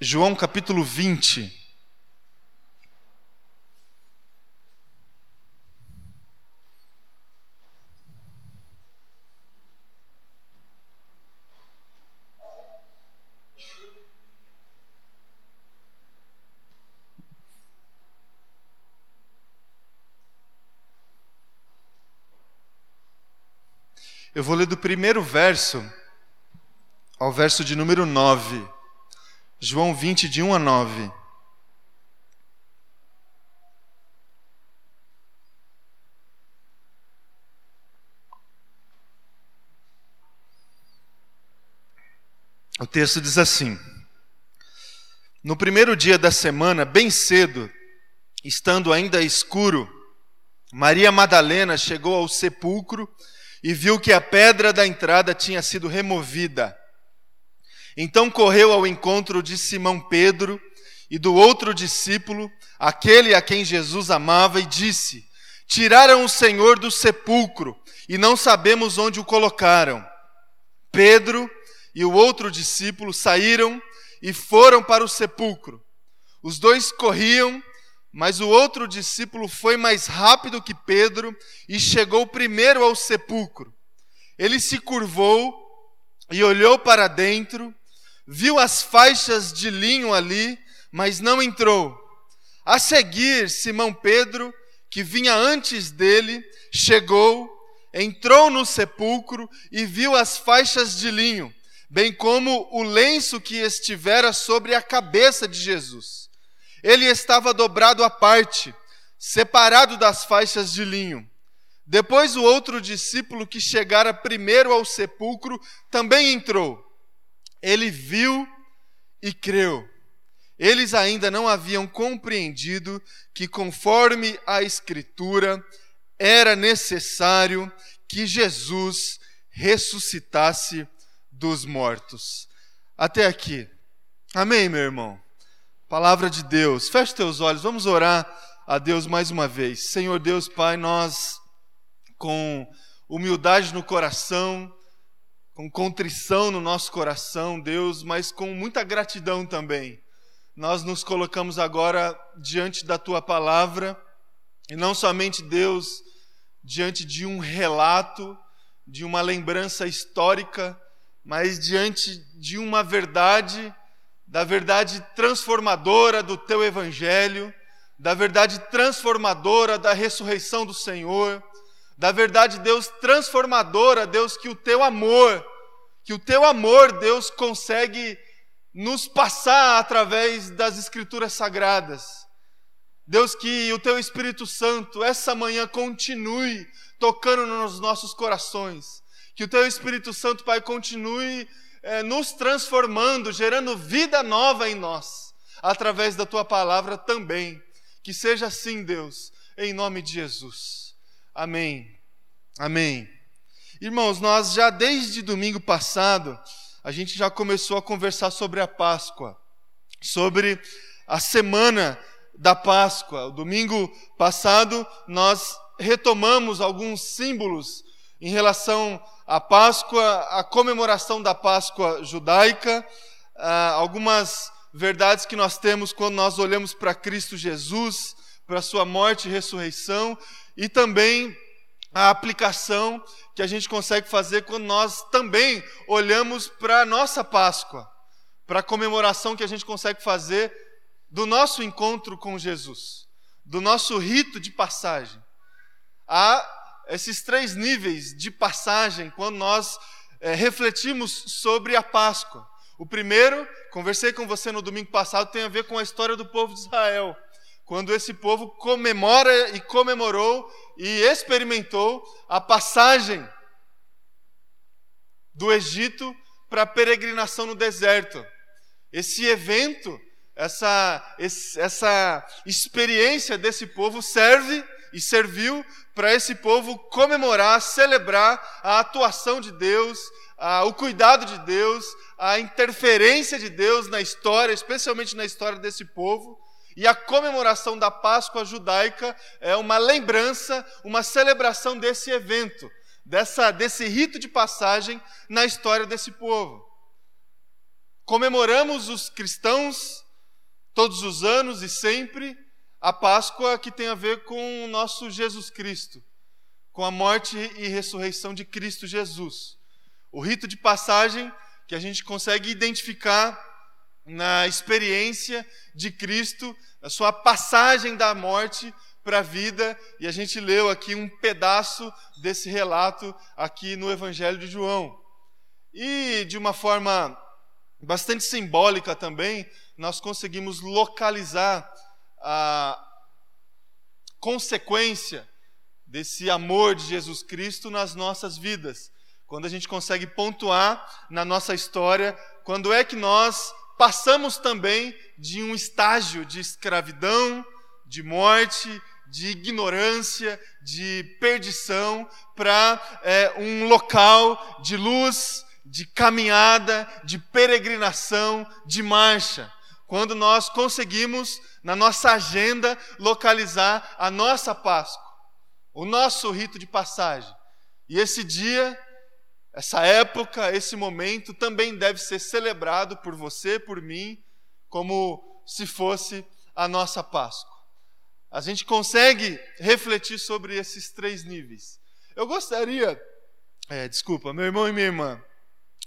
João capítulo 20. Eu vou ler do primeiro verso ao verso de número 9. João 20, de 1 a 9. O texto diz assim: No primeiro dia da semana, bem cedo, estando ainda escuro, Maria Madalena chegou ao sepulcro e viu que a pedra da entrada tinha sido removida. Então correu ao encontro de Simão Pedro e do outro discípulo, aquele a quem Jesus amava, e disse: Tiraram o Senhor do sepulcro e não sabemos onde o colocaram. Pedro e o outro discípulo saíram e foram para o sepulcro. Os dois corriam, mas o outro discípulo foi mais rápido que Pedro e chegou primeiro ao sepulcro. Ele se curvou e olhou para dentro viu as faixas de linho ali, mas não entrou. A seguir, Simão Pedro, que vinha antes dele, chegou, entrou no sepulcro e viu as faixas de linho, bem como o lenço que estivera sobre a cabeça de Jesus. Ele estava dobrado à parte, separado das faixas de linho. Depois o outro discípulo que chegara primeiro ao sepulcro também entrou ele viu e creu. Eles ainda não haviam compreendido que, conforme a Escritura, era necessário que Jesus ressuscitasse dos mortos. Até aqui. Amém, meu irmão? Palavra de Deus. Feche teus olhos, vamos orar a Deus mais uma vez. Senhor Deus, Pai, nós, com humildade no coração, com contrição no nosso coração, Deus, mas com muita gratidão também. Nós nos colocamos agora diante da tua palavra, e não somente, Deus, diante de um relato, de uma lembrança histórica, mas diante de uma verdade, da verdade transformadora do teu evangelho, da verdade transformadora da ressurreição do Senhor, da verdade, Deus, transformadora, Deus, que o teu amor, que o teu amor, Deus, consegue nos passar através das Escrituras Sagradas. Deus, que o teu Espírito Santo, essa manhã, continue tocando nos nossos corações. Que o teu Espírito Santo, Pai, continue é, nos transformando, gerando vida nova em nós, através da tua palavra também. Que seja assim, Deus, em nome de Jesus. Amém. Amém. Irmãos, nós já desde domingo passado, a gente já começou a conversar sobre a Páscoa, sobre a semana da Páscoa. O domingo passado nós retomamos alguns símbolos em relação à Páscoa, à comemoração da Páscoa judaica, ah, algumas verdades que nós temos quando nós olhamos para Cristo Jesus, para sua morte e ressurreição, e também a aplicação que a gente consegue fazer quando nós também olhamos para a nossa Páscoa, para a comemoração que a gente consegue fazer do nosso encontro com Jesus, do nosso rito de passagem. Há esses três níveis de passagem quando nós é, refletimos sobre a Páscoa. O primeiro, conversei com você no domingo passado, tem a ver com a história do povo de Israel quando esse povo comemora e comemorou e experimentou a passagem do Egito para a peregrinação no deserto. Esse evento, essa, essa experiência desse povo serve e serviu para esse povo comemorar, celebrar a atuação de Deus, a, o cuidado de Deus, a interferência de Deus na história, especialmente na história desse povo. E a comemoração da Páscoa judaica é uma lembrança, uma celebração desse evento, dessa, desse rito de passagem na história desse povo. comemoramos os cristãos todos os anos e sempre a Páscoa que tem a ver com o nosso Jesus Cristo, com a morte e ressurreição de Cristo Jesus. O rito de passagem que a gente consegue identificar na experiência de Cristo, a sua passagem da morte para a vida, e a gente leu aqui um pedaço desse relato aqui no Evangelho de João. E de uma forma bastante simbólica também, nós conseguimos localizar a consequência desse amor de Jesus Cristo nas nossas vidas. Quando a gente consegue pontuar na nossa história quando é que nós passamos também de um estágio de escravidão, de morte, de ignorância, de perdição, para é, um local de luz, de caminhada, de peregrinação, de marcha. Quando nós conseguimos, na nossa agenda, localizar a nossa Páscoa, o nosso rito de passagem. E esse dia, essa época, esse momento também deve ser celebrado por você, por mim, como se fosse a nossa Páscoa. A gente consegue refletir sobre esses três níveis. Eu gostaria, é, desculpa, meu irmão e minha irmã,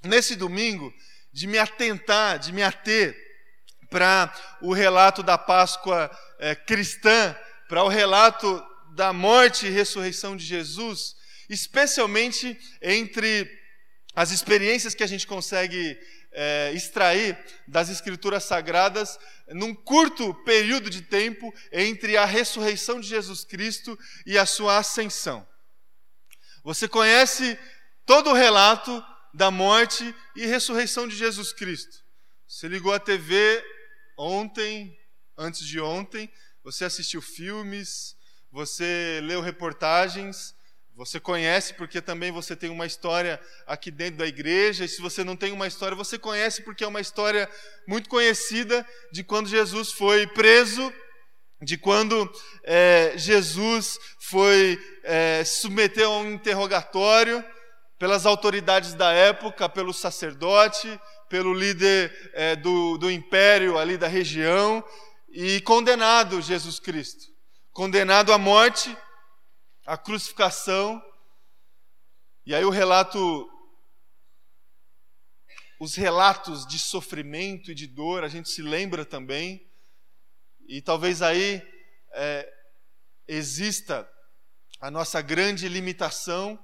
nesse domingo, de me atentar, de me ater para o relato da Páscoa é, cristã, para o relato da morte e ressurreição de Jesus, especialmente entre as experiências que a gente consegue é, extrair das Escrituras Sagradas num curto período de tempo entre a ressurreição de Jesus Cristo e a sua ascensão. Você conhece todo o relato da morte e ressurreição de Jesus Cristo. Você ligou a TV ontem, antes de ontem, você assistiu filmes, você leu reportagens, você conhece porque também você tem uma história aqui dentro da igreja, e se você não tem uma história, você conhece porque é uma história muito conhecida de quando Jesus foi preso, de quando é, Jesus foi é, submeteu a um interrogatório pelas autoridades da época, pelo sacerdote, pelo líder é, do, do império ali da região, e condenado Jesus Cristo. Condenado à morte, à crucificação. E aí o relato, os relatos de sofrimento e de dor, a gente se lembra também. E talvez aí é, exista a nossa grande limitação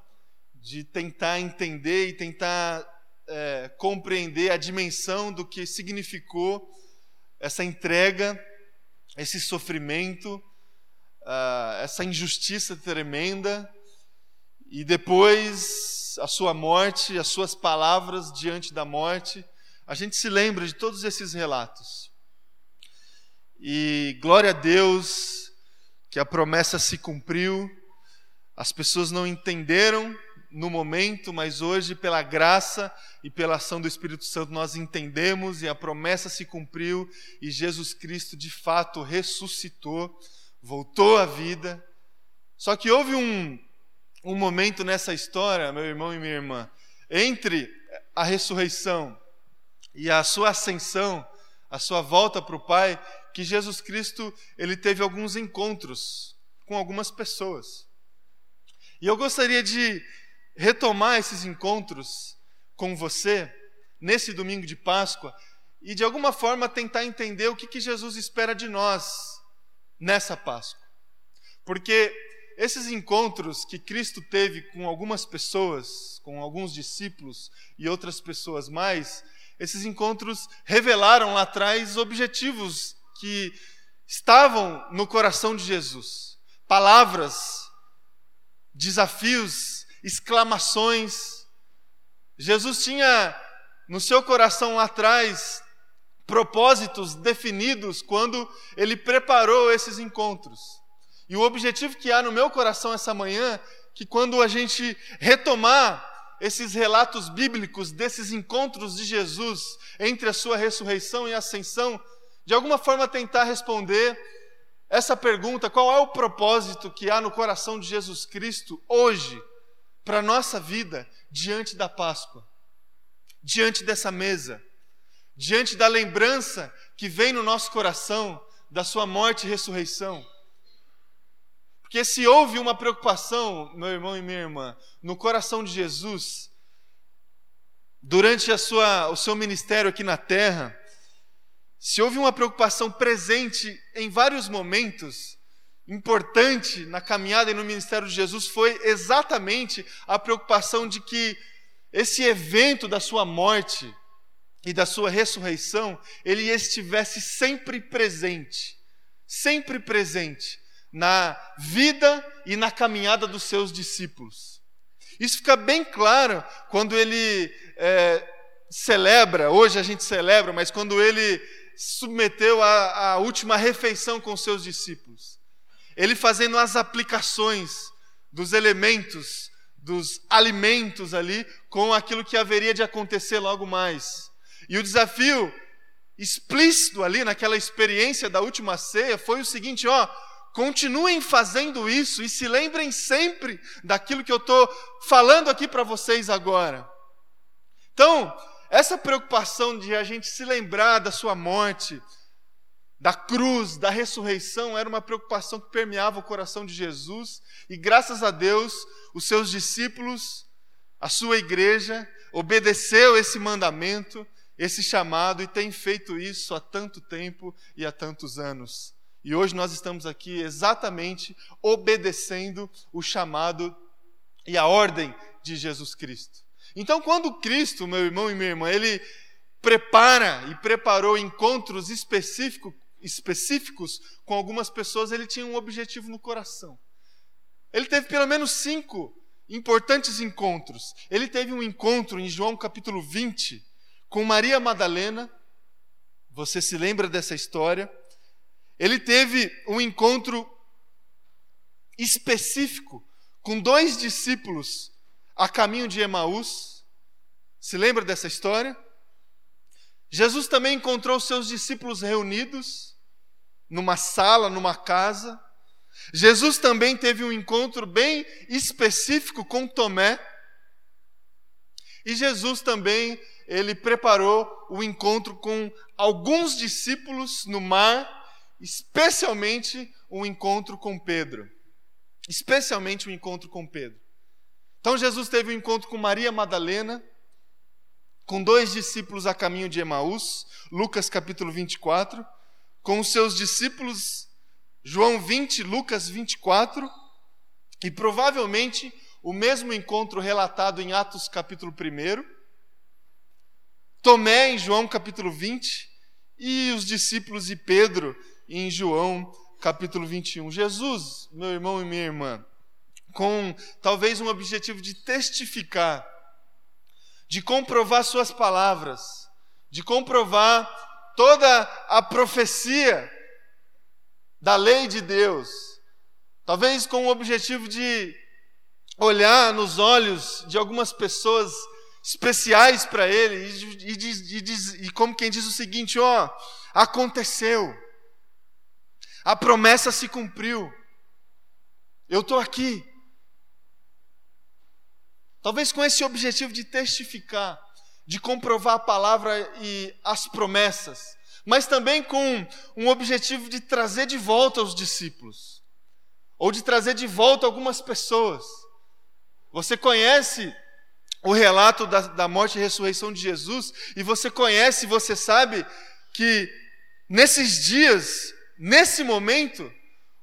de tentar entender e tentar é, compreender a dimensão do que significou essa entrega, esse sofrimento, uh, essa injustiça tremenda, e depois a sua morte, as suas palavras diante da morte. A gente se lembra de todos esses relatos. E glória a Deus que a promessa se cumpriu, as pessoas não entenderam no momento, mas hoje, pela graça e pela ação do Espírito Santo, nós entendemos e a promessa se cumpriu e Jesus Cristo de fato ressuscitou, voltou à vida. Só que houve um, um momento nessa história, meu irmão e minha irmã, entre a ressurreição e a sua ascensão, a sua volta para o Pai, que Jesus Cristo ele teve alguns encontros com algumas pessoas. E eu gostaria de retomar esses encontros com você nesse domingo de Páscoa e de alguma forma tentar entender o que, que Jesus espera de nós nessa Páscoa. Porque esses encontros que Cristo teve com algumas pessoas, com alguns discípulos e outras pessoas mais, esses encontros revelaram lá atrás objetivos que estavam no coração de Jesus. Palavras, desafios exclamações. Jesus tinha no seu coração lá atrás propósitos definidos quando ele preparou esses encontros. E o objetivo que há no meu coração essa manhã, que quando a gente retomar esses relatos bíblicos desses encontros de Jesus entre a sua ressurreição e ascensão, de alguma forma tentar responder essa pergunta: qual é o propósito que há no coração de Jesus Cristo hoje para a nossa vida diante da Páscoa, diante dessa mesa, diante da lembrança que vem no nosso coração da sua morte e ressurreição. Porque se houve uma preocupação, meu irmão e minha irmã, no coração de Jesus, durante a sua, o seu ministério aqui na terra, se houve uma preocupação presente em vários momentos, importante na caminhada e no ministério de Jesus, foi exatamente a preocupação de que esse evento da sua morte e da sua ressurreição, ele estivesse sempre presente, sempre presente na vida e na caminhada dos seus discípulos. Isso fica bem claro quando ele é, celebra, hoje a gente celebra, mas quando ele submeteu a, a última refeição com seus discípulos. Ele fazendo as aplicações dos elementos, dos alimentos ali, com aquilo que haveria de acontecer logo mais. E o desafio explícito ali naquela experiência da última ceia foi o seguinte: ó, continuem fazendo isso e se lembrem sempre daquilo que eu estou falando aqui para vocês agora. Então, essa preocupação de a gente se lembrar da sua morte, da cruz, da ressurreição, era uma preocupação que permeava o coração de Jesus, e graças a Deus, os seus discípulos, a sua igreja, obedeceu esse mandamento, esse chamado, e tem feito isso há tanto tempo e há tantos anos. E hoje nós estamos aqui exatamente obedecendo o chamado e a ordem de Jesus Cristo. Então, quando Cristo, meu irmão e minha irmã, ele prepara e preparou encontros específico, específicos com algumas pessoas, ele tinha um objetivo no coração. Ele teve pelo menos cinco importantes encontros. Ele teve um encontro em João capítulo 20 com Maria Madalena. Você se lembra dessa história? Ele teve um encontro específico com dois discípulos a caminho de Emaús. Se lembra dessa história? Jesus também encontrou seus discípulos reunidos numa sala, numa casa. Jesus também teve um encontro bem específico com Tomé. E Jesus também ele preparou o encontro com alguns discípulos no mar, especialmente o encontro com Pedro. Especialmente o encontro com Pedro. Então Jesus teve um encontro com Maria Madalena, com dois discípulos a caminho de Emaús, Lucas capítulo 24, com os seus discípulos, João 20, Lucas 24, e provavelmente o mesmo encontro relatado em Atos capítulo 1, Tomé em João capítulo 20 e os discípulos de Pedro em João capítulo 21. Jesus, meu irmão e minha irmã, com talvez um objetivo de testificar, de comprovar suas palavras, de comprovar toda a profecia da lei de Deus, talvez com o objetivo de olhar nos olhos de algumas pessoas especiais para ele e, e, e, e, como quem diz o seguinte: ó, aconteceu, a promessa se cumpriu, eu estou aqui, Talvez com esse objetivo de testificar, de comprovar a palavra e as promessas, mas também com um objetivo de trazer de volta os discípulos, ou de trazer de volta algumas pessoas. Você conhece o relato da, da morte e ressurreição de Jesus, e você conhece, você sabe que nesses dias, nesse momento,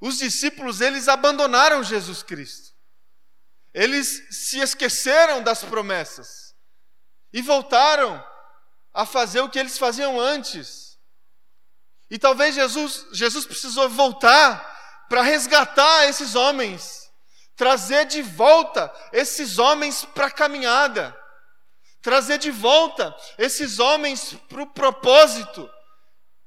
os discípulos eles abandonaram Jesus Cristo. Eles se esqueceram das promessas e voltaram a fazer o que eles faziam antes. E talvez Jesus, Jesus precisou voltar para resgatar esses homens, trazer de volta esses homens para a caminhada, trazer de volta esses homens para o propósito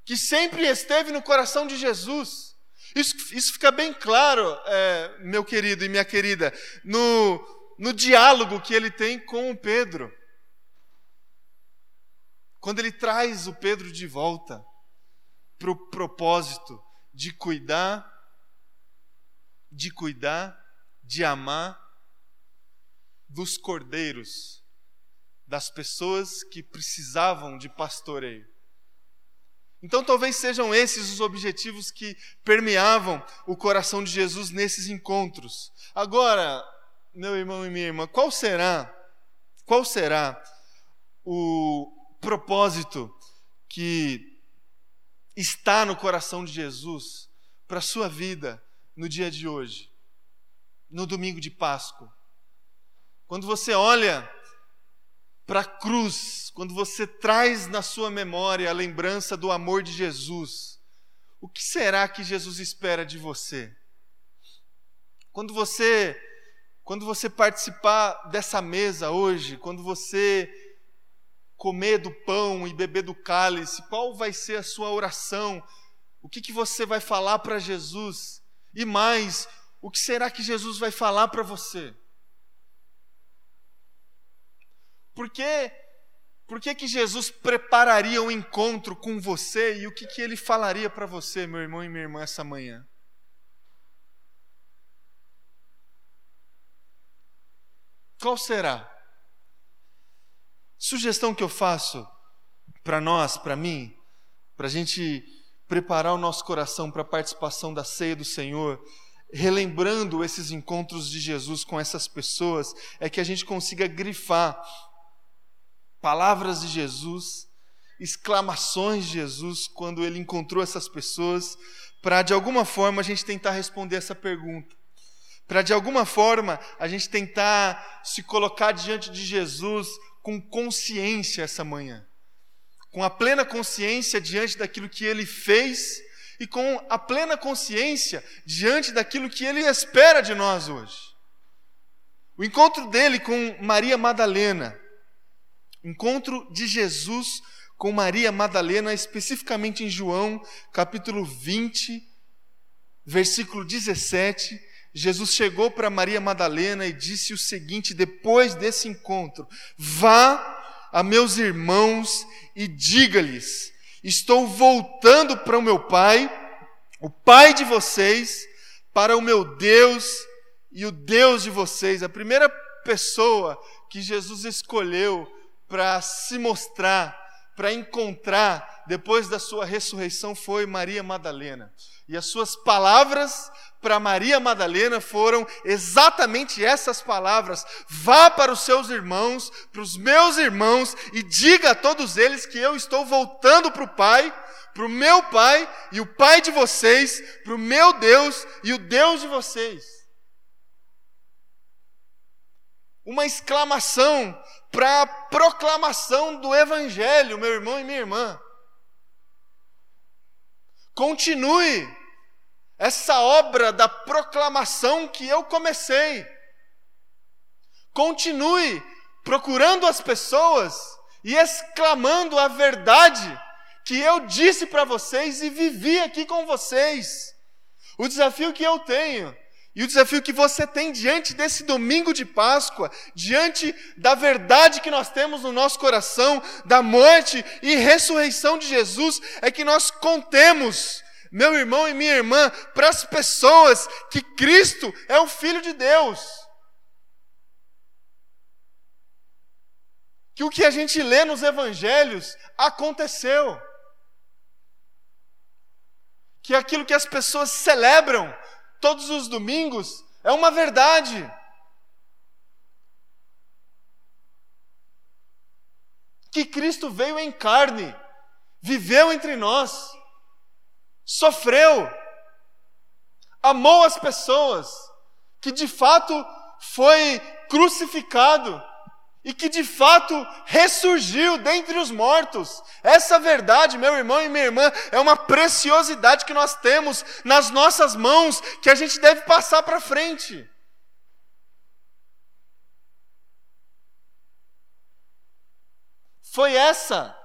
que sempre esteve no coração de Jesus. Isso, isso fica bem claro, é, meu querido e minha querida, no, no diálogo que ele tem com o Pedro. Quando ele traz o Pedro de volta para o propósito de cuidar, de cuidar, de amar dos cordeiros, das pessoas que precisavam de pastoreio. Então, talvez sejam esses os objetivos que permeavam o coração de Jesus nesses encontros. Agora, meu irmão e minha irmã, qual será, qual será o propósito que está no coração de Jesus para a sua vida no dia de hoje, no domingo de Páscoa? Quando você olha para a cruz, quando você traz na sua memória a lembrança do amor de Jesus, o que será que Jesus espera de você? Quando você quando você participar dessa mesa hoje, quando você comer do pão e beber do cálice, qual vai ser a sua oração? O que, que você vai falar para Jesus? E mais, o que será que Jesus vai falar para você? Por que, por que, que Jesus prepararia um encontro com você e o que, que ele falaria para você, meu irmão e minha irmã, essa manhã? Qual será? Sugestão que eu faço para nós, para mim, para a gente preparar o nosso coração para a participação da ceia do Senhor, relembrando esses encontros de Jesus com essas pessoas, é que a gente consiga grifar palavras de Jesus, exclamações de Jesus quando ele encontrou essas pessoas, para de alguma forma a gente tentar responder essa pergunta. Para de alguma forma a gente tentar se colocar diante de Jesus com consciência essa manhã. Com a plena consciência diante daquilo que ele fez e com a plena consciência diante daquilo que ele espera de nós hoje. O encontro dele com Maria Madalena Encontro de Jesus com Maria Madalena, especificamente em João, capítulo 20, versículo 17. Jesus chegou para Maria Madalena e disse o seguinte, depois desse encontro: Vá a meus irmãos e diga-lhes: Estou voltando para o meu Pai, o Pai de vocês, para o meu Deus e o Deus de vocês. A primeira pessoa que Jesus escolheu para se mostrar, para encontrar depois da sua ressurreição foi Maria Madalena. E as suas palavras para Maria Madalena foram exatamente essas palavras: vá para os seus irmãos, para os meus irmãos, e diga a todos eles que eu estou voltando para o Pai, para o meu Pai e o Pai de vocês, para o meu Deus e o Deus de vocês. Uma exclamação para a proclamação do Evangelho, meu irmão e minha irmã. Continue essa obra da proclamação que eu comecei. Continue procurando as pessoas e exclamando a verdade que eu disse para vocês e vivi aqui com vocês. O desafio que eu tenho e o desafio que você tem diante desse domingo de Páscoa, diante da verdade que nós temos no nosso coração, da morte e ressurreição de Jesus, é que nós contemos, meu irmão e minha irmã, para as pessoas que Cristo é o Filho de Deus. Que o que a gente lê nos evangelhos aconteceu. Que aquilo que as pessoas celebram todos os domingos é uma verdade. Que Cristo veio em carne, viveu entre nós, sofreu, amou as pessoas, que de fato foi crucificado e que de fato ressurgiu dentre os mortos. Essa verdade, meu irmão e minha irmã, é uma preciosidade que nós temos nas nossas mãos que a gente deve passar para frente. Foi essa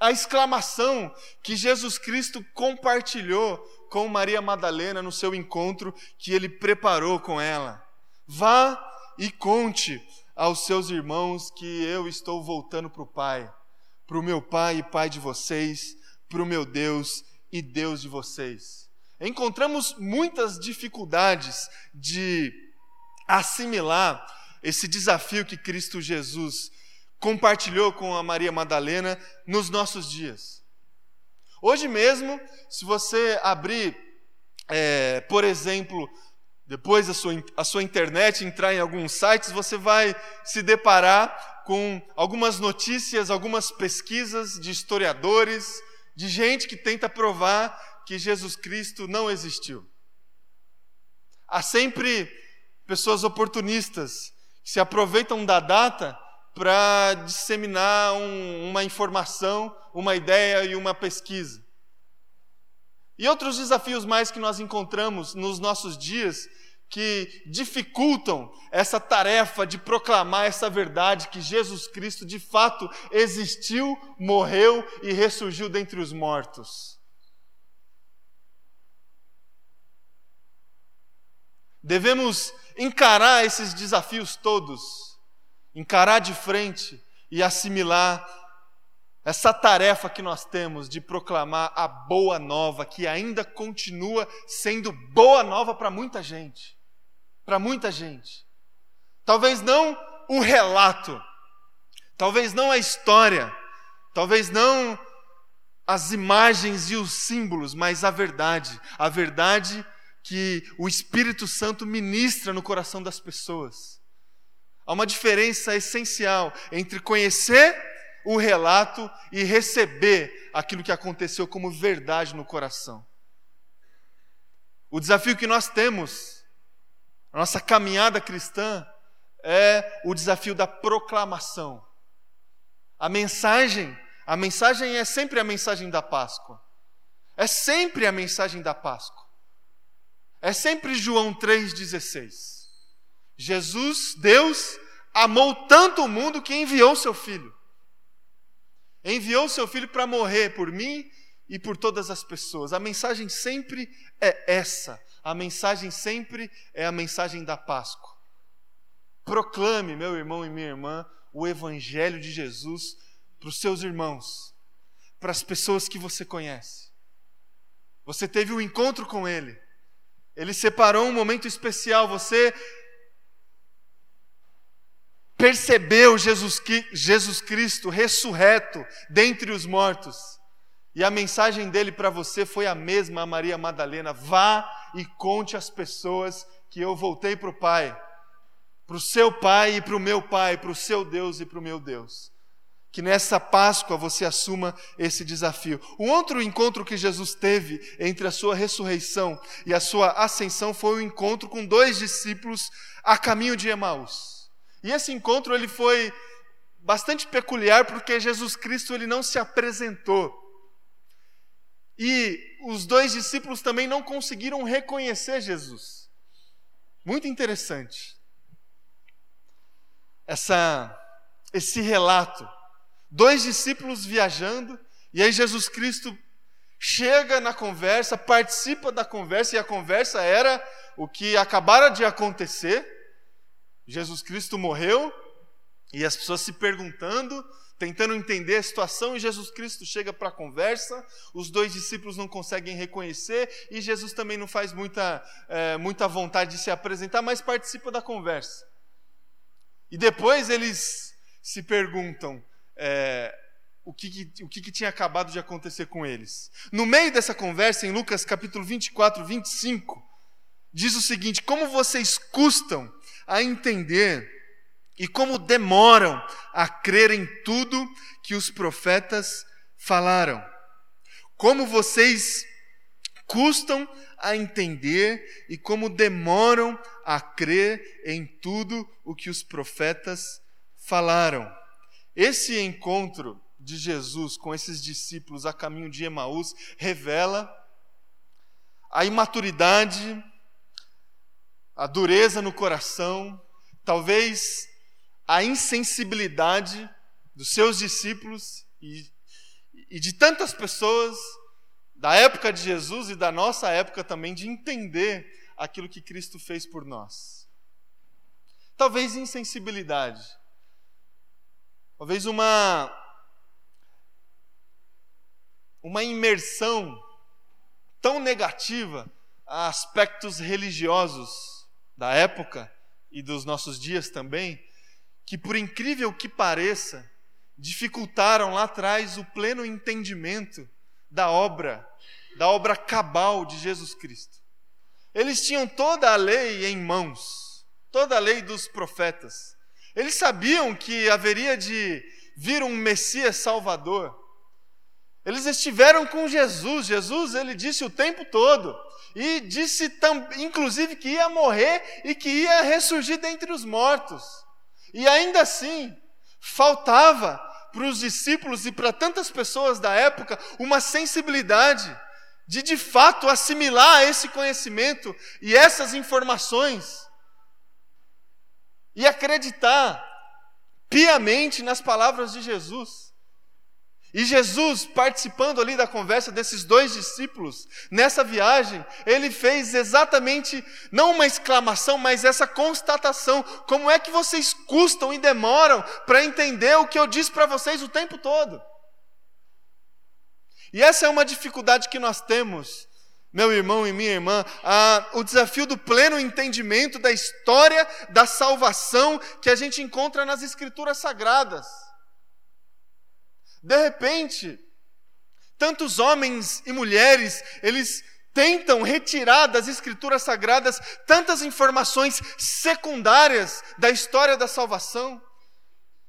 a exclamação que Jesus Cristo compartilhou com Maria Madalena no seu encontro que ele preparou com ela. Vá e conte aos seus irmãos que eu estou voltando para o Pai, para o meu Pai e Pai de vocês, para o meu Deus e Deus de vocês. Encontramos muitas dificuldades de assimilar esse desafio que Cristo Jesus compartilhou com a Maria Madalena nos nossos dias. Hoje mesmo, se você abrir, é, por exemplo, depois a sua, a sua internet, entrar em alguns sites, você vai se deparar com algumas notícias, algumas pesquisas de historiadores, de gente que tenta provar que Jesus Cristo não existiu. Há sempre pessoas oportunistas que se aproveitam da data para disseminar um, uma informação, uma ideia e uma pesquisa. E outros desafios mais que nós encontramos nos nossos dias que dificultam essa tarefa de proclamar essa verdade que Jesus Cristo de fato existiu, morreu e ressurgiu dentre os mortos. Devemos encarar esses desafios todos, encarar de frente e assimilar essa tarefa que nós temos de proclamar a boa nova, que ainda continua sendo boa nova para muita gente. Para muita gente. Talvez não o relato, talvez não a história, talvez não as imagens e os símbolos, mas a verdade. A verdade que o Espírito Santo ministra no coração das pessoas. Há uma diferença essencial entre conhecer o relato e receber aquilo que aconteceu como verdade no coração. O desafio que nós temos, a nossa caminhada cristã, é o desafio da proclamação. A mensagem, a mensagem é sempre a mensagem da Páscoa. É sempre a mensagem da Páscoa. É sempre João 3,16. Jesus, Deus, amou tanto o mundo que enviou seu filho. Enviou seu filho para morrer por mim e por todas as pessoas. A mensagem sempre é essa. A mensagem sempre é a mensagem da Páscoa. Proclame, meu irmão e minha irmã, o Evangelho de Jesus para os seus irmãos, para as pessoas que você conhece. Você teve um encontro com Ele. Ele separou um momento especial. Você percebeu Jesus, Jesus Cristo ressurreto dentre os mortos. E a mensagem dele para você foi a mesma, a Maria Madalena: vá e conte às pessoas que eu voltei para o Pai, para o seu Pai e para o meu Pai, para o seu Deus e para o meu Deus. Que nessa Páscoa você assuma esse desafio. Um outro encontro que Jesus teve entre a sua ressurreição e a sua ascensão foi o encontro com dois discípulos a caminho de Emaús. E esse encontro ele foi bastante peculiar porque Jesus Cristo ele não se apresentou. E os dois discípulos também não conseguiram reconhecer Jesus. Muito interessante. Essa esse relato dois discípulos viajando, e aí Jesus Cristo chega na conversa, participa da conversa, e a conversa era o que acabara de acontecer. Jesus Cristo morreu, e as pessoas se perguntando, tentando entender a situação, e Jesus Cristo chega para a conversa, os dois discípulos não conseguem reconhecer, e Jesus também não faz muita, é, muita vontade de se apresentar, mas participa da conversa. E depois eles se perguntam: é, o, que, o que, que tinha acabado de acontecer com eles. No meio dessa conversa, em Lucas capítulo 24, 25, diz o seguinte: Como vocês custam a entender e como demoram a crer em tudo que os profetas falaram. Como vocês custam a entender e como demoram a crer em tudo o que os profetas falaram. Esse encontro de Jesus com esses discípulos a caminho de Emaús revela a imaturidade, a dureza no coração, talvez a insensibilidade dos seus discípulos e, e de tantas pessoas da época de Jesus e da nossa época também de entender aquilo que Cristo fez por nós. Talvez insensibilidade Talvez uma uma imersão tão negativa a aspectos religiosos da época e dos nossos dias também, que por incrível que pareça, dificultaram lá atrás o pleno entendimento da obra, da obra cabal de Jesus Cristo. Eles tinham toda a lei em mãos, toda a lei dos profetas. Eles sabiam que haveria de vir um Messias Salvador. Eles estiveram com Jesus. Jesus, ele disse o tempo todo. E disse, inclusive, que ia morrer e que ia ressurgir dentre os mortos. E ainda assim, faltava para os discípulos e para tantas pessoas da época uma sensibilidade de de fato assimilar esse conhecimento e essas informações e acreditar piamente nas palavras de Jesus. E Jesus, participando ali da conversa desses dois discípulos, nessa viagem, ele fez exatamente, não uma exclamação, mas essa constatação: como é que vocês custam e demoram para entender o que eu disse para vocês o tempo todo? E essa é uma dificuldade que nós temos, meu irmão e minha irmã, a, o desafio do pleno entendimento da história da salvação que a gente encontra nas Escrituras Sagradas. De repente, tantos homens e mulheres, eles tentam retirar das escrituras sagradas tantas informações secundárias da história da salvação,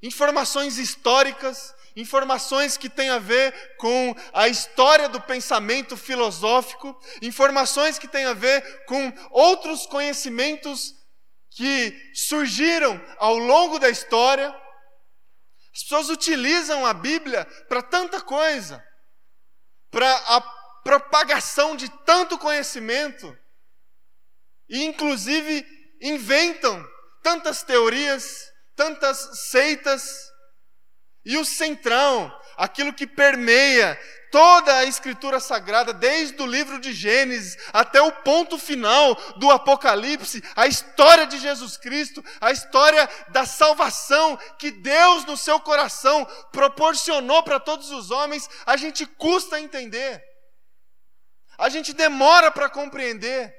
informações históricas, informações que têm a ver com a história do pensamento filosófico, informações que têm a ver com outros conhecimentos que surgiram ao longo da história, as pessoas utilizam a Bíblia para tanta coisa, para a propagação de tanto conhecimento, e inclusive inventam tantas teorias, tantas seitas, e o central, aquilo que permeia toda a Escritura Sagrada, desde o livro de Gênesis até o ponto final do Apocalipse, a história de Jesus Cristo, a história da salvação que Deus no seu coração proporcionou para todos os homens, a gente custa entender, a gente demora para compreender.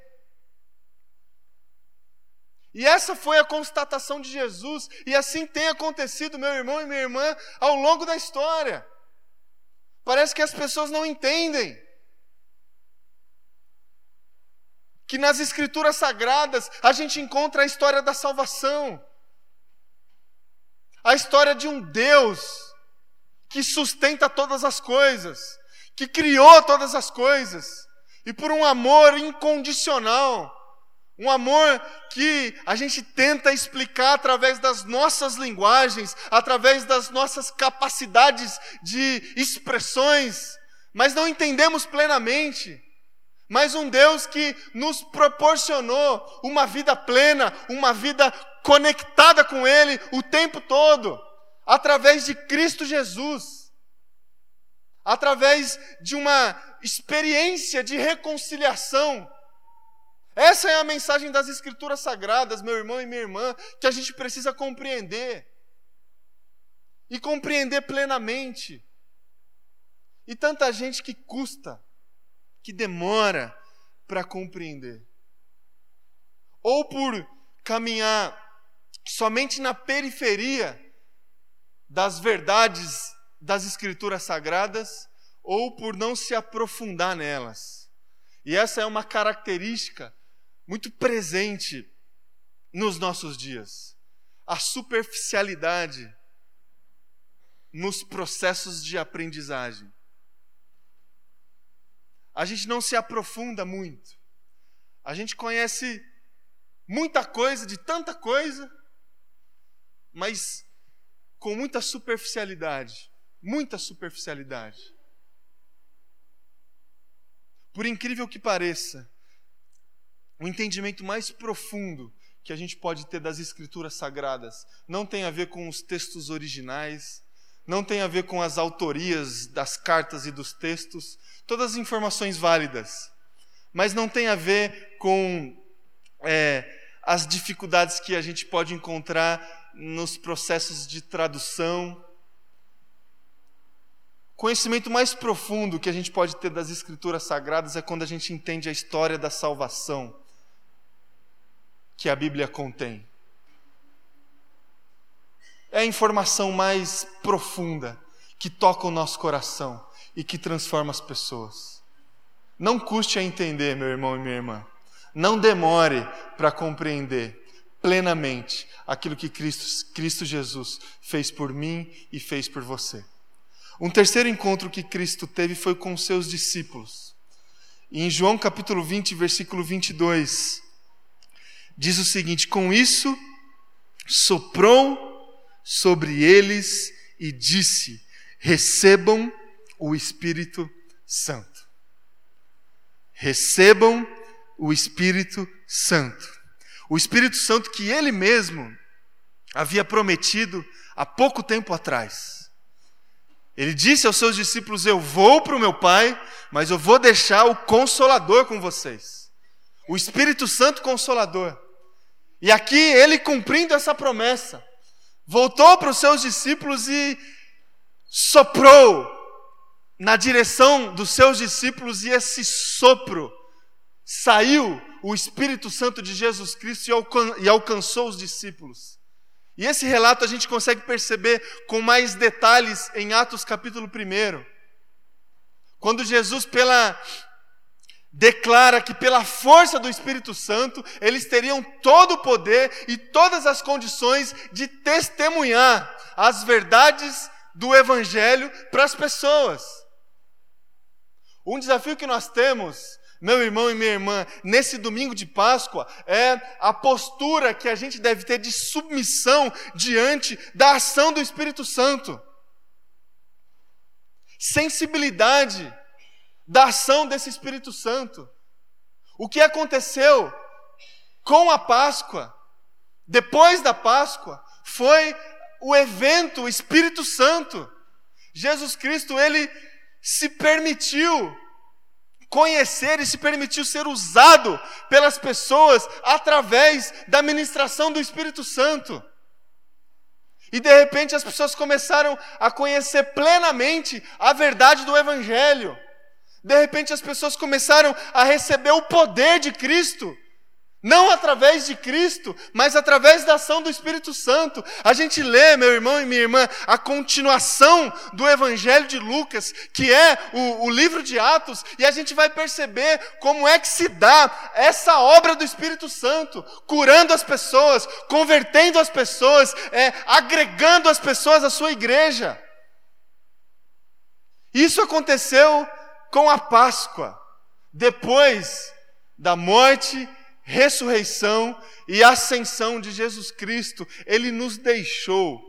E essa foi a constatação de Jesus, e assim tem acontecido, meu irmão e minha irmã, ao longo da história. Parece que as pessoas não entendem. Que nas Escrituras Sagradas a gente encontra a história da salvação, a história de um Deus que sustenta todas as coisas, que criou todas as coisas, e por um amor incondicional, um amor que a gente tenta explicar através das nossas linguagens, através das nossas capacidades de expressões, mas não entendemos plenamente. Mas um Deus que nos proporcionou uma vida plena, uma vida conectada com Ele o tempo todo, através de Cristo Jesus, através de uma experiência de reconciliação essa é a mensagem das Escrituras Sagradas, meu irmão e minha irmã, que a gente precisa compreender. E compreender plenamente. E tanta gente que custa, que demora para compreender. Ou por caminhar somente na periferia das verdades das Escrituras Sagradas, ou por não se aprofundar nelas. E essa é uma característica muito presente nos nossos dias. A superficialidade nos processos de aprendizagem. A gente não se aprofunda muito. A gente conhece muita coisa, de tanta coisa, mas com muita superficialidade. Muita superficialidade. Por incrível que pareça, o entendimento mais profundo que a gente pode ter das escrituras sagradas. Não tem a ver com os textos originais, não tem a ver com as autorias das cartas e dos textos, todas as informações válidas, mas não tem a ver com é, as dificuldades que a gente pode encontrar nos processos de tradução. Conhecimento mais profundo que a gente pode ter das Escrituras Sagradas é quando a gente entende a história da salvação que a Bíblia contém. É a informação mais profunda que toca o nosso coração e que transforma as pessoas. Não custe a entender, meu irmão e minha irmã. Não demore para compreender plenamente aquilo que Cristo, Cristo Jesus fez por mim e fez por você. Um terceiro encontro que Cristo teve foi com seus discípulos. Em João capítulo 20, versículo 22, diz o seguinte: Com isso soprou sobre eles e disse: Recebam o Espírito Santo. Recebam o Espírito Santo. O Espírito Santo que ele mesmo havia prometido há pouco tempo atrás. Ele disse aos seus discípulos: Eu vou para o meu Pai, mas eu vou deixar o Consolador com vocês. O Espírito Santo Consolador. E aqui ele cumprindo essa promessa, voltou para os seus discípulos e soprou na direção dos seus discípulos, e esse sopro saiu o Espírito Santo de Jesus Cristo e alcançou os discípulos. E esse relato a gente consegue perceber com mais detalhes em Atos capítulo 1. Quando Jesus, pela declara que pela força do Espírito Santo, eles teriam todo o poder e todas as condições de testemunhar as verdades do Evangelho para as pessoas. Um desafio que nós temos, meu irmão e minha irmã, nesse domingo de Páscoa, é a postura que a gente deve ter de submissão diante da ação do Espírito Santo. Sensibilidade da ação desse Espírito Santo. O que aconteceu com a Páscoa, depois da Páscoa, foi o evento, o Espírito Santo. Jesus Cristo, ele se permitiu conhecer e se permitiu ser usado pelas pessoas através da ministração do Espírito Santo. E de repente as pessoas começaram a conhecer plenamente a verdade do Evangelho. De repente as pessoas começaram a receber o poder de Cristo. Não através de Cristo, mas através da ação do Espírito Santo. A gente lê, meu irmão e minha irmã, a continuação do Evangelho de Lucas, que é o, o, livro de Atos, e a gente vai perceber como é que se dá essa obra do Espírito Santo, curando as pessoas, convertendo as pessoas, é, agregando as pessoas à sua igreja. Isso aconteceu com a Páscoa, depois da morte, ressurreição e ascensão de Jesus Cristo, ele nos deixou,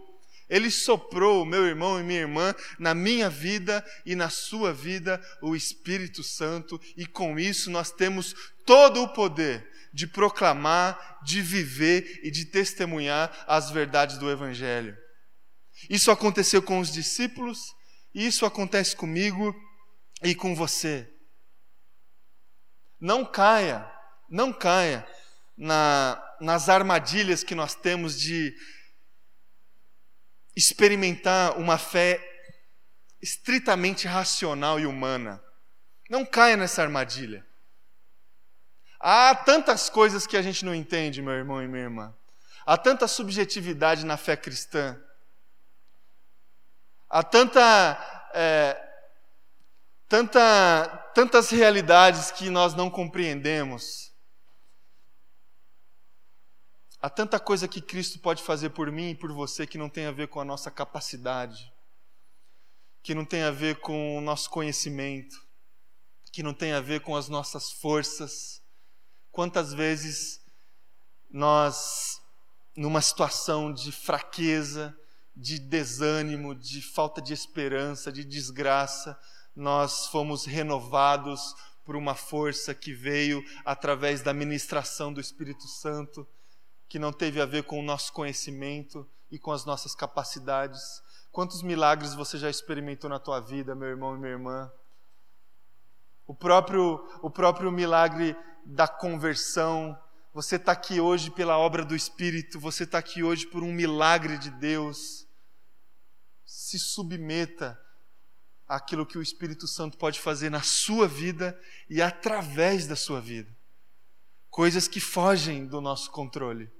ele soprou, meu irmão e minha irmã, na minha vida e na sua vida, o Espírito Santo, e com isso nós temos todo o poder de proclamar, de viver e de testemunhar as verdades do Evangelho. Isso aconteceu com os discípulos, e isso acontece comigo e com você. Não caia, não caia na, nas armadilhas que nós temos de experimentar uma fé estritamente racional e humana. Não caia nessa armadilha. Há tantas coisas que a gente não entende, meu irmão e minha irmã. Há tanta subjetividade na fé cristã. Há tanta é, tanta, tantas realidades que nós não compreendemos. Há tanta coisa que Cristo pode fazer por mim e por você que não tem a ver com a nossa capacidade, que não tem a ver com o nosso conhecimento, que não tem a ver com as nossas forças. Quantas vezes nós, numa situação de fraqueza, de desânimo, de falta de esperança, de desgraça, nós fomos renovados por uma força que veio através da ministração do Espírito Santo, que não teve a ver com o nosso conhecimento e com as nossas capacidades. Quantos milagres você já experimentou na tua vida, meu irmão e minha irmã? O próprio, o próprio milagre da conversão. Você está aqui hoje pela obra do Espírito, você está aqui hoje por um milagre de Deus. Se submeta aquilo que o Espírito Santo pode fazer na sua vida e através da sua vida. Coisas que fogem do nosso controle,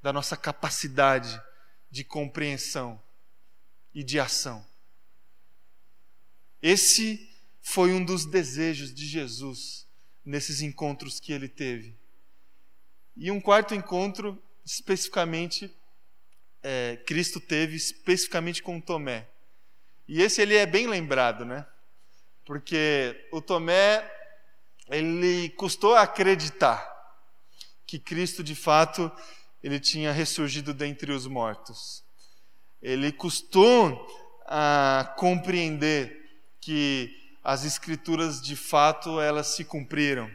da nossa capacidade de compreensão e de ação. Esse foi um dos desejos de Jesus nesses encontros que ele teve. E um quarto encontro, especificamente, é, Cristo teve especificamente com Tomé. E esse ele é bem lembrado, né? Porque o Tomé, ele custou acreditar que Cristo de fato ele tinha ressurgido dentre os mortos. Ele custou a compreender que as escrituras de fato elas se cumpriram.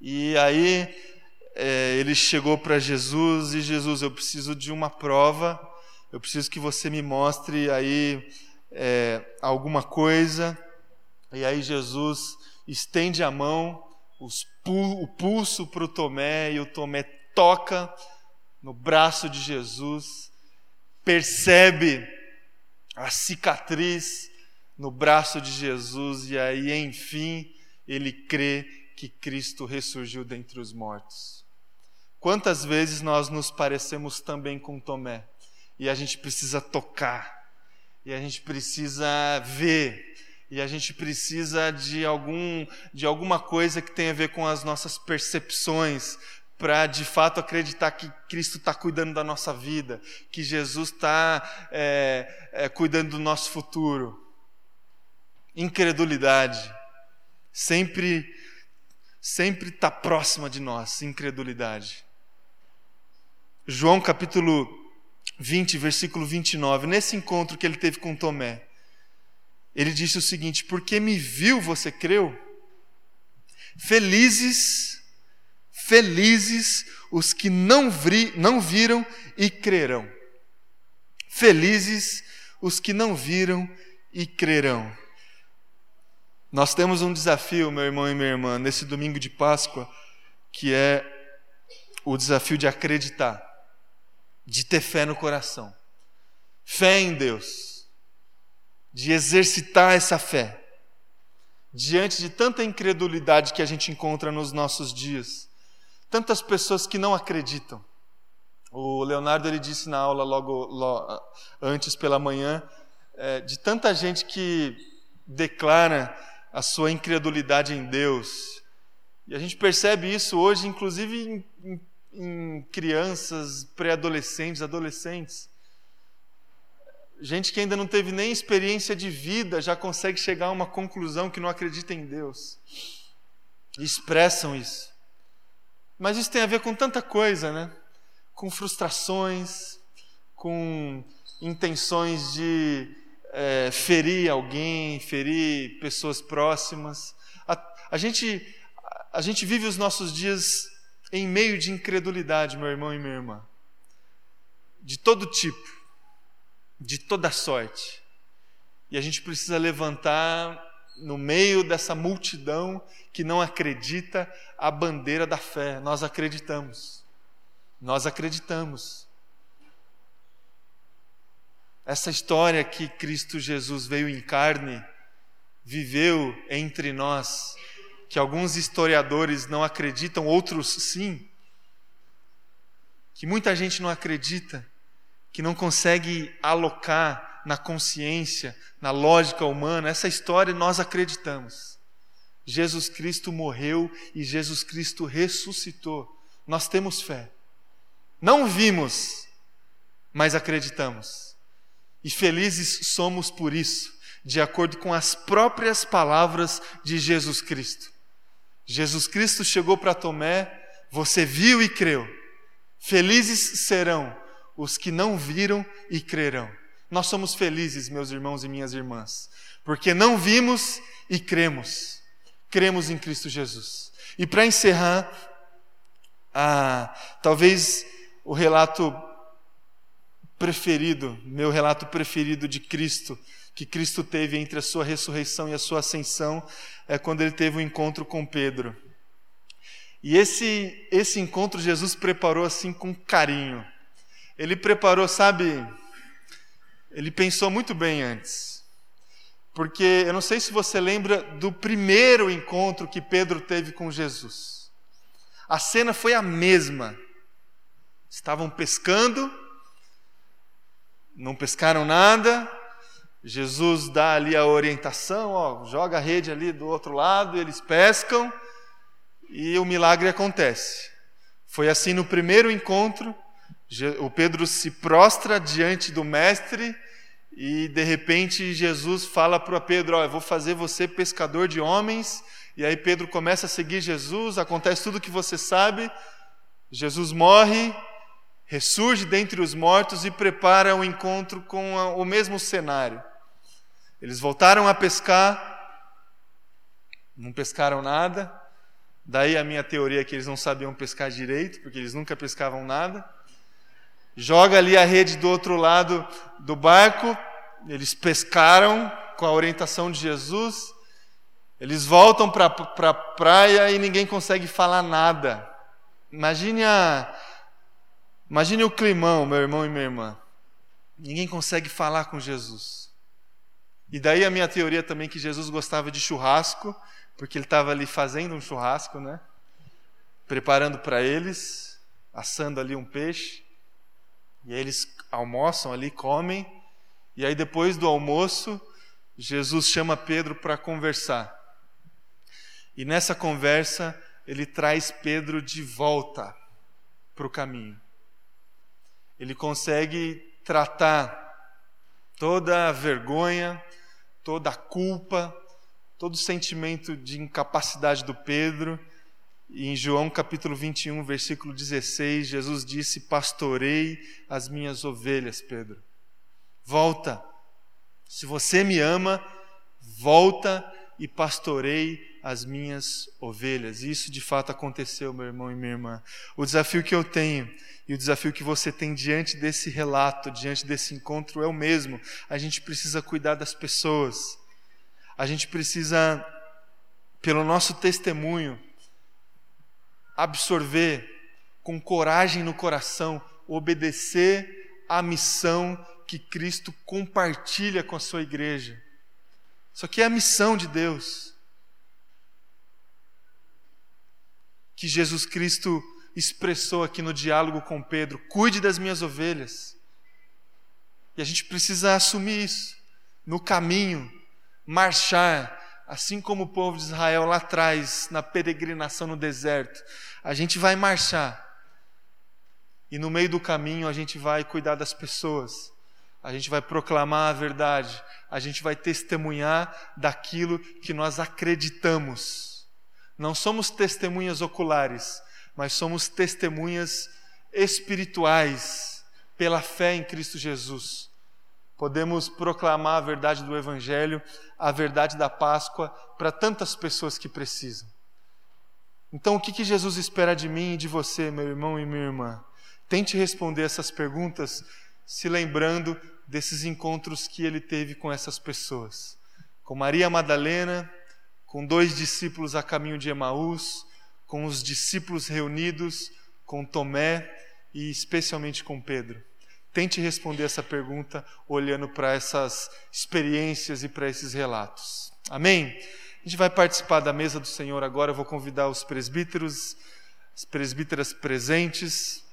E aí é, ele chegou para Jesus e Jesus, eu preciso de uma prova, eu preciso que você me mostre aí é, alguma coisa. E aí Jesus estende a mão, o pulso para o Tomé e o Tomé toca no braço de Jesus, percebe a cicatriz no braço de Jesus e aí, enfim, ele crê que Cristo ressurgiu dentre os mortos. Quantas vezes nós nos parecemos também com Tomé e a gente precisa tocar, e a gente precisa ver, e a gente precisa de algum de alguma coisa que tenha a ver com as nossas percepções para de fato acreditar que Cristo está cuidando da nossa vida, que Jesus está é, é, cuidando do nosso futuro. Incredulidade sempre sempre está próxima de nós, incredulidade. João capítulo 20, versículo 29, nesse encontro que ele teve com Tomé, ele disse o seguinte: Porque me viu, você creu? Felizes, felizes os que não, vi, não viram e crerão. Felizes os que não viram e crerão. Nós temos um desafio, meu irmão e minha irmã, nesse domingo de Páscoa, que é o desafio de acreditar, de ter fé no coração. Fé em Deus de exercitar essa fé diante de tanta incredulidade que a gente encontra nos nossos dias, tantas pessoas que não acreditam. O Leonardo ele disse na aula logo, logo antes pela manhã é, de tanta gente que declara a sua incredulidade em Deus. E a gente percebe isso hoje, inclusive em, em, em crianças, pré-adolescentes, adolescentes. Gente que ainda não teve nem experiência de vida já consegue chegar a uma conclusão que não acredita em Deus. E expressam isso. Mas isso tem a ver com tanta coisa, né? Com frustrações, com intenções de é, ferir alguém, ferir pessoas próximas. A, a, gente, a gente vive os nossos dias em meio de incredulidade, meu irmão e minha irmã. De todo tipo de toda sorte. E a gente precisa levantar no meio dessa multidão que não acredita a bandeira da fé. Nós acreditamos. Nós acreditamos. Essa história que Cristo Jesus veio em carne, viveu entre nós, que alguns historiadores não acreditam, outros sim, que muita gente não acredita que não consegue alocar na consciência, na lógica humana, essa história nós acreditamos. Jesus Cristo morreu e Jesus Cristo ressuscitou. Nós temos fé. Não vimos, mas acreditamos. E felizes somos por isso, de acordo com as próprias palavras de Jesus Cristo. Jesus Cristo chegou para Tomé, você viu e creu. Felizes serão os que não viram e crerão. Nós somos felizes, meus irmãos e minhas irmãs, porque não vimos e cremos. Cremos em Cristo Jesus. E para encerrar, ah, talvez o relato preferido, meu relato preferido de Cristo, que Cristo teve entre a sua ressurreição e a sua ascensão, é quando ele teve um encontro com Pedro. E esse, esse encontro Jesus preparou assim com carinho. Ele preparou, sabe? Ele pensou muito bem antes. Porque eu não sei se você lembra do primeiro encontro que Pedro teve com Jesus. A cena foi a mesma. Estavam pescando, não pescaram nada, Jesus dá ali a orientação, ó, joga a rede ali do outro lado, eles pescam e o milagre acontece. Foi assim no primeiro encontro, o Pedro se prostra diante do mestre e de repente Jesus fala para Pedro: ó, eu vou fazer você pescador de homens. E aí Pedro começa a seguir Jesus, acontece tudo o que você sabe. Jesus morre, ressurge dentre os mortos e prepara um encontro com o mesmo cenário. Eles voltaram a pescar, não pescaram nada. Daí a minha teoria é que eles não sabiam pescar direito, porque eles nunca pescavam nada. Joga ali a rede do outro lado do barco, eles pescaram com a orientação de Jesus. Eles voltam para a pra praia e ninguém consegue falar nada. Imagine, a, imagine o climão, meu irmão e minha irmã. Ninguém consegue falar com Jesus. E daí a minha teoria também que Jesus gostava de churrasco, porque ele estava ali fazendo um churrasco, né? Preparando para eles, assando ali um peixe. E aí eles almoçam ali, comem. E aí depois do almoço, Jesus chama Pedro para conversar. E nessa conversa, ele traz Pedro de volta para o caminho. Ele consegue tratar toda a vergonha, toda a culpa, todo o sentimento de incapacidade do Pedro. E em João capítulo 21, versículo 16, Jesus disse: Pastorei as minhas ovelhas, Pedro. Volta. Se você me ama, volta e pastorei as minhas ovelhas. Isso de fato aconteceu, meu irmão e minha irmã. O desafio que eu tenho e o desafio que você tem diante desse relato, diante desse encontro é o mesmo. A gente precisa cuidar das pessoas. A gente precisa, pelo nosso testemunho, absorver com coragem no coração, obedecer à missão que Cristo compartilha com a sua igreja. Isso aqui é a missão de Deus. Que Jesus Cristo expressou aqui no diálogo com Pedro: cuide das minhas ovelhas. E a gente precisa assumir isso, no caminho, marchar, assim como o povo de Israel lá atrás, na peregrinação no deserto. A gente vai marchar, e no meio do caminho a gente vai cuidar das pessoas, a gente vai proclamar a verdade, a gente vai testemunhar daquilo que nós acreditamos. Não somos testemunhas oculares, mas somos testemunhas espirituais pela fé em Cristo Jesus. Podemos proclamar a verdade do Evangelho, a verdade da Páscoa para tantas pessoas que precisam. Então, o que, que Jesus espera de mim e de você, meu irmão e minha irmã? Tente responder essas perguntas se lembrando desses encontros que ele teve com essas pessoas. Com Maria Madalena, com dois discípulos a caminho de Emaús, com os discípulos reunidos, com Tomé e especialmente com Pedro. Tente responder essa pergunta olhando para essas experiências e para esses relatos. Amém? A gente vai participar da mesa do Senhor agora. Eu vou convidar os presbíteros, as presbíteras presentes,